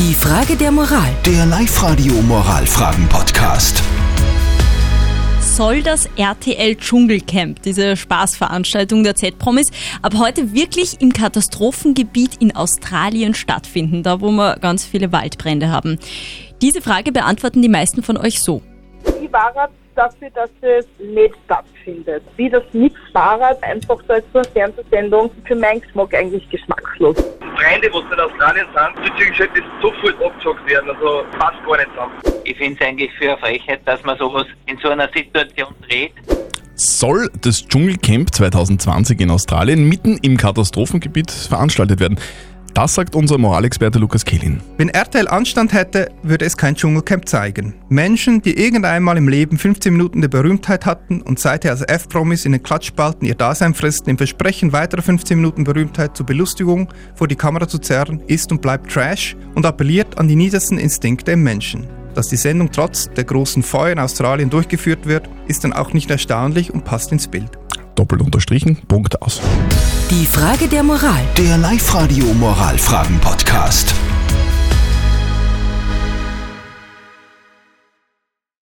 Die Frage der Moral. Der Live-Radio Moralfragen-Podcast. Soll das RTL Dschungelcamp, diese Spaßveranstaltung der Z-Promis, ab heute wirklich im Katastrophengebiet in Australien stattfinden, da wo wir ganz viele Waldbrände haben? Diese Frage beantworten die meisten von euch so. Ich war dafür, dass es nicht stattfindet. Wie das nichts war, einfach so als so eine Fernsehsendung für meinen Geschmack eigentlich geschmackslos. Brände, was in Australien sind, bezüglich sollte das sofort abgesagt werden. Also passt gar nicht zusammen. Ich finde es eigentlich für eine Frechheit, dass man sowas in so einer Situation dreht. Soll das Dschungelcamp 2020 in Australien mitten im Katastrophengebiet veranstaltet werden? Das sagt unser Moralexperte Lukas Kehlin. Wenn RTL Anstand hätte, würde es kein Dschungelcamp zeigen. Menschen, die irgendeinmal im Leben 15 Minuten der Berühmtheit hatten und seither als F-Promis in den Klatschspalten ihr Dasein fristen, im Versprechen weiterer 15 Minuten Berühmtheit zur Belustigung vor die Kamera zu zerren, ist und bleibt Trash und appelliert an die niedersten Instinkte im Menschen. Dass die Sendung trotz der großen Feuer in Australien durchgeführt wird, ist dann auch nicht erstaunlich und passt ins Bild. Doppelt unterstrichen, Punkt aus. Die Frage der Moral. Der Live-Radio Moralfragen-Podcast.